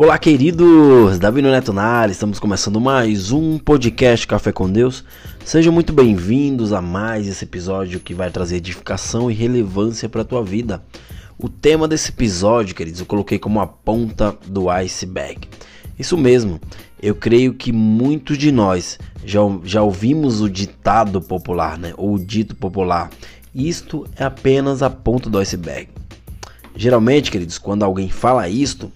Olá, queridos! Davi Neto na estamos começando mais um podcast Café com Deus. Sejam muito bem-vindos a mais esse episódio que vai trazer edificação e relevância para a tua vida. O tema desse episódio, queridos, eu coloquei como a ponta do iceberg. Isso mesmo, eu creio que muitos de nós já, já ouvimos o ditado popular, né? Ou o dito popular. Isto é apenas a ponta do iceberg. Geralmente, queridos, quando alguém fala isto,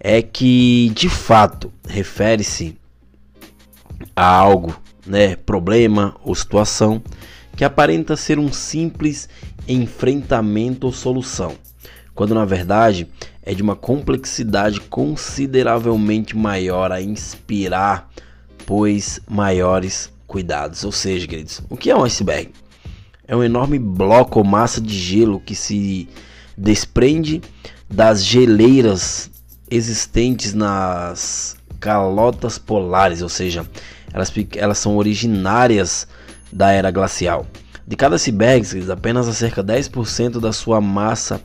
é que de fato refere-se a algo, né, problema ou situação que aparenta ser um simples enfrentamento ou solução, quando na verdade é de uma complexidade consideravelmente maior a inspirar, pois maiores cuidados. Ou seja, queridos, o que é um iceberg? É um enorme bloco ou massa de gelo que se desprende das geleiras existentes nas calotas polares, ou seja, elas, elas são originárias da era glacial. De cada iceberg, apenas cerca de 10% da sua massa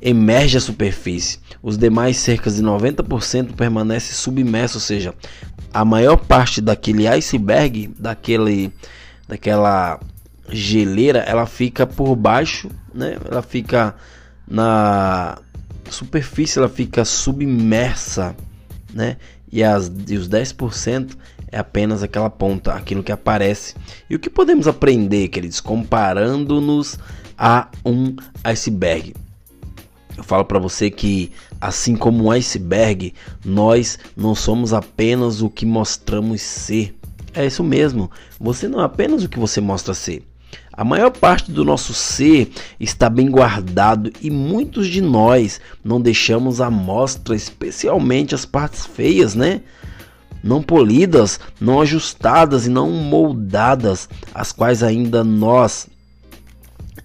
emerge à superfície. Os demais, cerca de 90%, permanece submerso, ou seja, a maior parte daquele iceberg, daquele, daquela geleira, ela fica por baixo, né? Ela fica na superfície ela fica submersa, né? E, as, e os 10% é apenas aquela ponta, aquilo que aparece. E o que podemos aprender, queridos, comparando-nos a um iceberg? Eu falo para você que, assim como um iceberg, nós não somos apenas o que mostramos ser. É isso mesmo, você não é apenas o que você mostra ser. A maior parte do nosso ser está bem guardado e muitos de nós não deixamos à mostra, especialmente as partes feias, né? Não polidas, não ajustadas e não moldadas, as quais ainda nós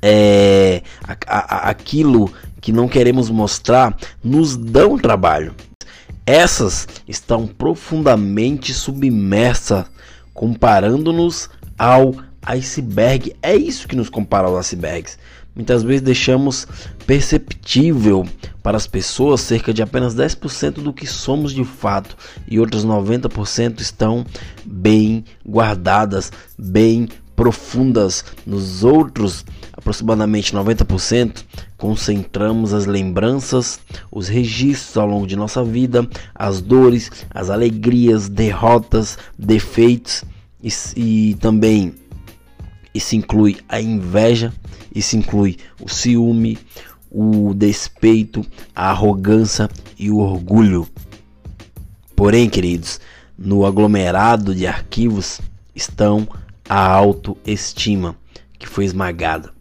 é, a, a, aquilo que não queremos mostrar nos dão trabalho. Essas estão profundamente submersas, comparando-nos ao iceberg. É isso que nos compara aos icebergs. Muitas vezes deixamos perceptível para as pessoas cerca de apenas 10% do que somos de fato e outros 90% estão bem guardadas, bem profundas. Nos outros, aproximadamente 90%, concentramos as lembranças, os registros ao longo de nossa vida, as dores, as alegrias, derrotas, defeitos e, e também isso inclui a inveja, isso inclui o ciúme, o despeito, a arrogância e o orgulho. Porém, queridos, no aglomerado de arquivos estão a autoestima, que foi esmagada,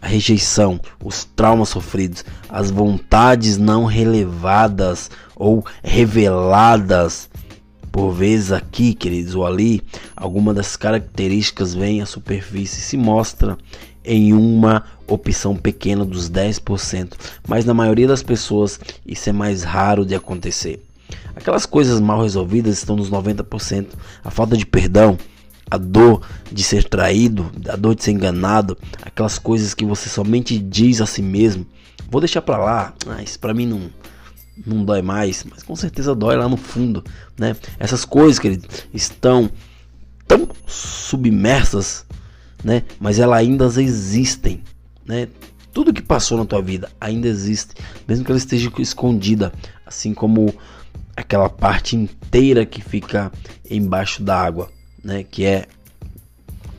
a rejeição, os traumas sofridos, as vontades não relevadas ou reveladas por vezes aqui, queridos, ou ali, alguma das características vem à superfície e se mostra em uma opção pequena dos 10%, mas na maioria das pessoas isso é mais raro de acontecer. Aquelas coisas mal resolvidas estão nos 90%, a falta de perdão, a dor de ser traído, a dor de ser enganado, aquelas coisas que você somente diz a si mesmo. Vou deixar para lá, ah, isso para mim não não dói mais, mas com certeza dói lá no fundo, né? Essas coisas que estão tão submersas, né? Mas elas ainda existem, né? Tudo que passou na tua vida ainda existe, mesmo que ela esteja escondida, assim como aquela parte inteira que fica embaixo da água, né? Que é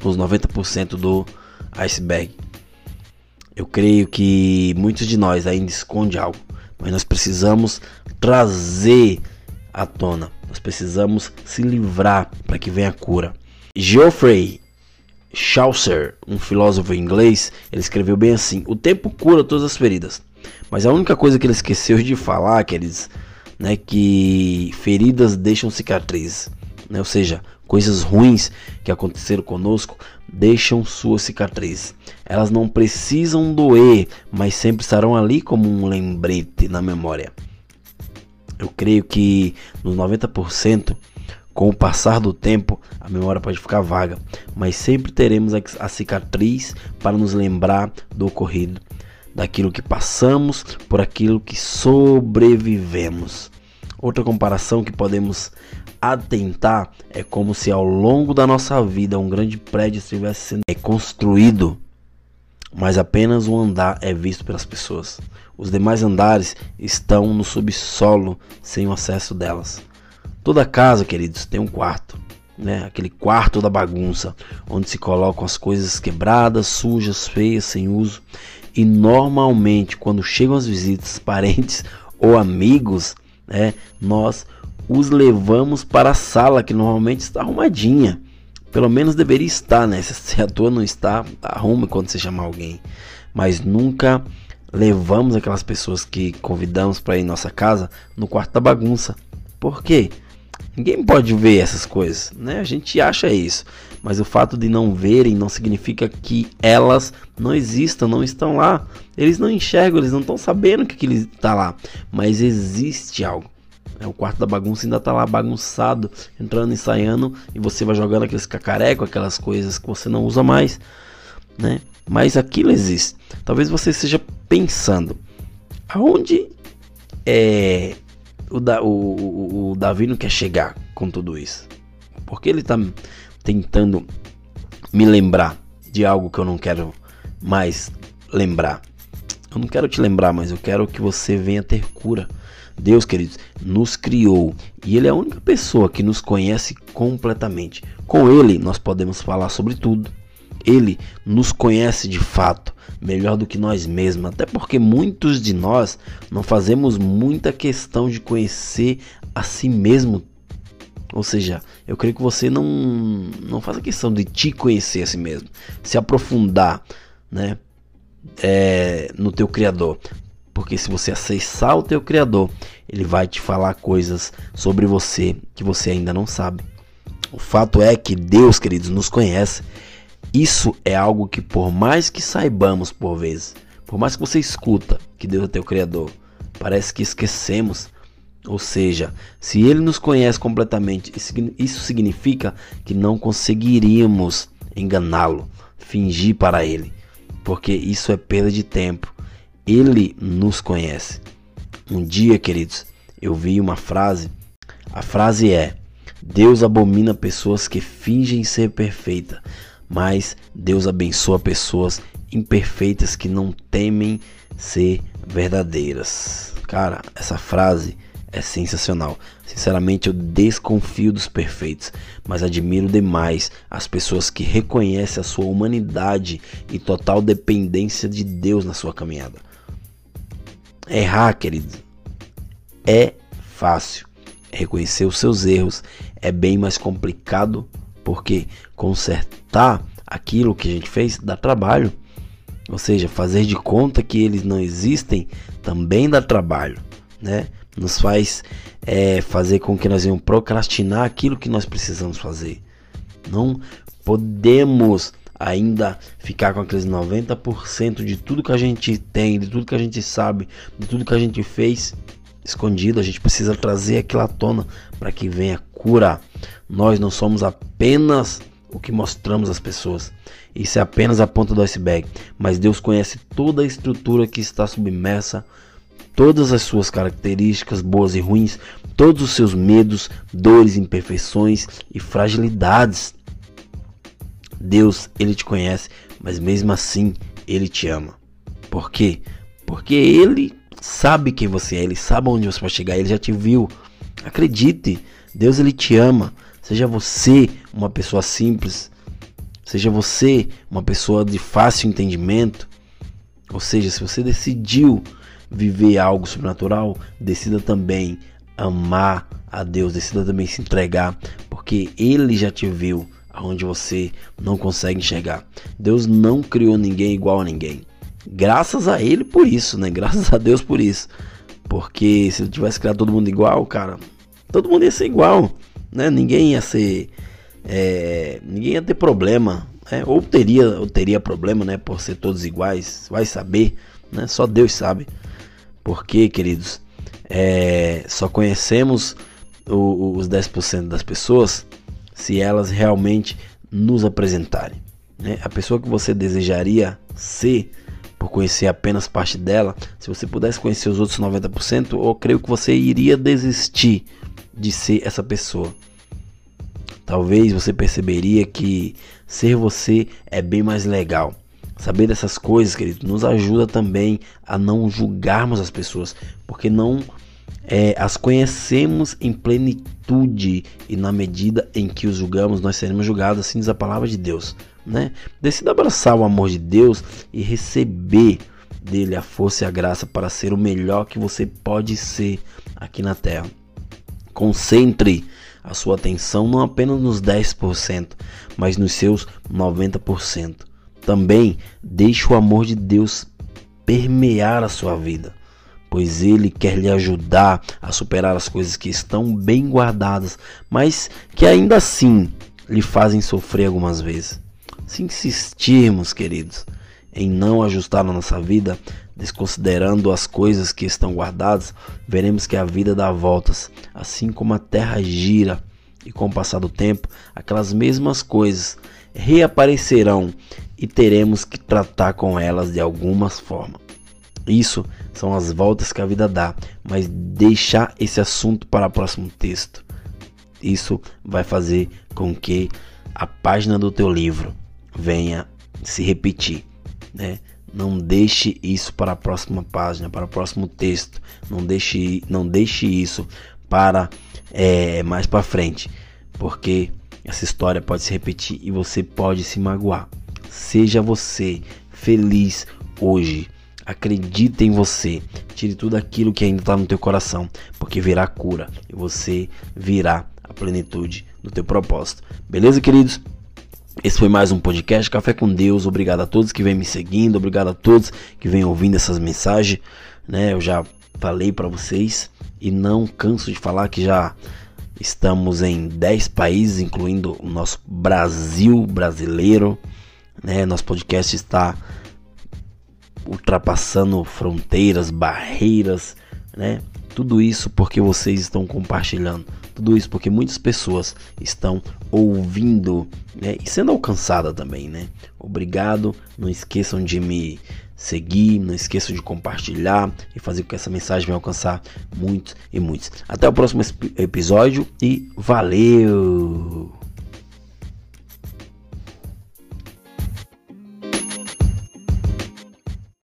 os 90% do iceberg. Eu creio que muitos de nós ainda esconde algo mas nós precisamos trazer à tona. Nós precisamos se livrar para que venha a cura. Geoffrey Chaucer, um filósofo inglês, ele escreveu bem assim: O tempo cura todas as feridas. Mas a única coisa que ele esqueceu de falar, queridos, né, que feridas deixam cicatrizes, né? Ou seja, coisas ruins que aconteceram conosco deixam sua cicatriz. Elas não precisam doer, mas sempre estarão ali como um lembrete na memória. Eu creio que nos 90%, com o passar do tempo, a memória pode ficar vaga, mas sempre teremos a cicatriz para nos lembrar do ocorrido, daquilo que passamos, por aquilo que sobrevivemos. Outra comparação que podemos atentar é como se ao longo da nossa vida um grande prédio estivesse sendo construído, mas apenas um andar é visto pelas pessoas. Os demais andares estão no subsolo, sem o acesso delas. Toda casa, queridos, tem um quarto, né? Aquele quarto da bagunça, onde se colocam as coisas quebradas, sujas, feias, sem uso. E normalmente, quando chegam as visitas, parentes ou amigos, né, nós os levamos para a sala que normalmente está arrumadinha. Pelo menos deveria estar, né? Se a tua não está, arrume quando você chamar alguém. Mas nunca levamos aquelas pessoas que convidamos para ir em nossa casa no quarto da bagunça. Por quê? Ninguém pode ver essas coisas, né? A gente acha isso, mas o fato de não verem não significa que elas não existam, não estão lá. Eles não enxergam, eles não estão sabendo que aquilo está lá, mas existe algo. É, o quarto da bagunça ainda está lá bagunçado, entrando, ensaiando, e você vai jogando aqueles cacarecos, aquelas coisas que você não usa mais, né? Mas aquilo existe. Talvez você esteja pensando, aonde é o, da, o, o, o Davi não quer chegar com tudo isso? Porque ele está tentando me lembrar de algo que eu não quero mais lembrar. Eu não quero te lembrar, mas eu quero que você venha ter cura. Deus, queridos, nos criou e Ele é a única pessoa que nos conhece completamente. Com Ele, nós podemos falar sobre tudo. Ele nos conhece de fato, melhor do que nós mesmos, até porque muitos de nós não fazemos muita questão de conhecer a si mesmo. Ou seja, eu creio que você não, não faça questão de te conhecer a si mesmo, se aprofundar né, é, no teu Criador. Porque se você acessar o teu Criador, ele vai te falar coisas sobre você que você ainda não sabe. O fato é que Deus, queridos, nos conhece isso é algo que por mais que saibamos por vezes, por mais que você escuta que Deus é teu criador, parece que esquecemos. Ou seja, se ele nos conhece completamente, isso significa que não conseguiríamos enganá-lo, fingir para ele, porque isso é perda de tempo. Ele nos conhece. Um dia, queridos, eu vi uma frase. A frase é: Deus abomina pessoas que fingem ser perfeitas mas Deus abençoa pessoas imperfeitas que não temem ser verdadeiras. Cara, essa frase é sensacional. Sinceramente, eu desconfio dos perfeitos, mas admiro demais as pessoas que reconhecem a sua humanidade e total dependência de Deus na sua caminhada. Errar, querido, é fácil. Reconhecer os seus erros é bem mais complicado porque consertar aquilo que a gente fez dá trabalho. Ou seja, fazer de conta que eles não existem também dá trabalho, né? Nos faz é, fazer com que nós venhamos procrastinar aquilo que nós precisamos fazer. Não podemos ainda ficar com aqueles 90% de tudo que a gente tem, de tudo que a gente sabe, de tudo que a gente fez escondido. A gente precisa trazer aquilo à tona para que venha cura. Nós não somos apenas o que mostramos às pessoas. Isso é apenas a ponta do iceberg. Mas Deus conhece toda a estrutura que está submersa, todas as suas características boas e ruins, todos os seus medos, dores, imperfeições e fragilidades. Deus, ele te conhece, mas mesmo assim ele te ama. Por quê? Porque ele sabe quem você é, ele sabe onde você vai chegar, ele já te viu. Acredite, Deus ele te ama. Seja você uma pessoa simples, seja você uma pessoa de fácil entendimento. Ou seja, se você decidiu viver algo sobrenatural, decida também amar a Deus, decida também se entregar, porque ele já te viu aonde você não consegue enxergar. Deus não criou ninguém igual a ninguém. Graças a ele por isso, né? Graças a Deus por isso. Porque se ele tivesse criado todo mundo igual, cara, todo mundo ia ser igual, né? Ninguém ia ser, é, ninguém ia ter problema, né? ou teria, ou teria problema, né? Por ser todos iguais, vai saber, né? Só Deus sabe. Porque, queridos, é, só conhecemos o, os 10% das pessoas se elas realmente nos apresentarem. Né? A pessoa que você desejaria ser por conhecer apenas parte dela, se você pudesse conhecer os outros 90%, eu creio que você iria desistir de ser essa pessoa. Talvez você perceberia que ser você é bem mais legal. Saber dessas coisas, querido, nos ajuda também a não julgarmos as pessoas, porque não é, as conhecemos em plenitude e na medida em que os julgamos, nós seremos julgados, assim diz a palavra de Deus. Né? Decida abraçar o amor de Deus e receber dele a força e a graça para ser o melhor que você pode ser aqui na terra. Concentre a sua atenção não apenas nos 10%, mas nos seus 90%. Também deixe o amor de Deus permear a sua vida, pois ele quer lhe ajudar a superar as coisas que estão bem guardadas, mas que ainda assim lhe fazem sofrer algumas vezes. Se insistirmos, queridos, em não ajustar a nossa vida, desconsiderando as coisas que estão guardadas, veremos que a vida dá voltas, assim como a terra gira, e com o passar do tempo, aquelas mesmas coisas reaparecerão e teremos que tratar com elas de alguma forma. Isso são as voltas que a vida dá, mas deixar esse assunto para o próximo texto. Isso vai fazer com que a página do teu livro venha se repetir, né? Não deixe isso para a próxima página, para o próximo texto. Não deixe, não deixe isso para é, mais para frente, porque essa história pode se repetir e você pode se magoar. Seja você feliz hoje. Acredite em você. Tire tudo aquilo que ainda está no teu coração, porque virá cura e você virá a plenitude do teu propósito. Beleza, queridos? Esse foi mais um podcast Café com Deus. Obrigado a todos que vêm me seguindo, obrigado a todos que vêm ouvindo essas mensagens, né? Eu já falei para vocês e não canso de falar que já estamos em 10 países, incluindo o nosso Brasil brasileiro, né? Nosso podcast está ultrapassando fronteiras, barreiras, né? Tudo isso porque vocês estão compartilhando. Tudo isso porque muitas pessoas estão ouvindo né? e sendo alcançada também, né? Obrigado. Não esqueçam de me seguir, não esqueçam de compartilhar e fazer com que essa mensagem venha alcançar muitos e muitos. Até o próximo episódio e valeu!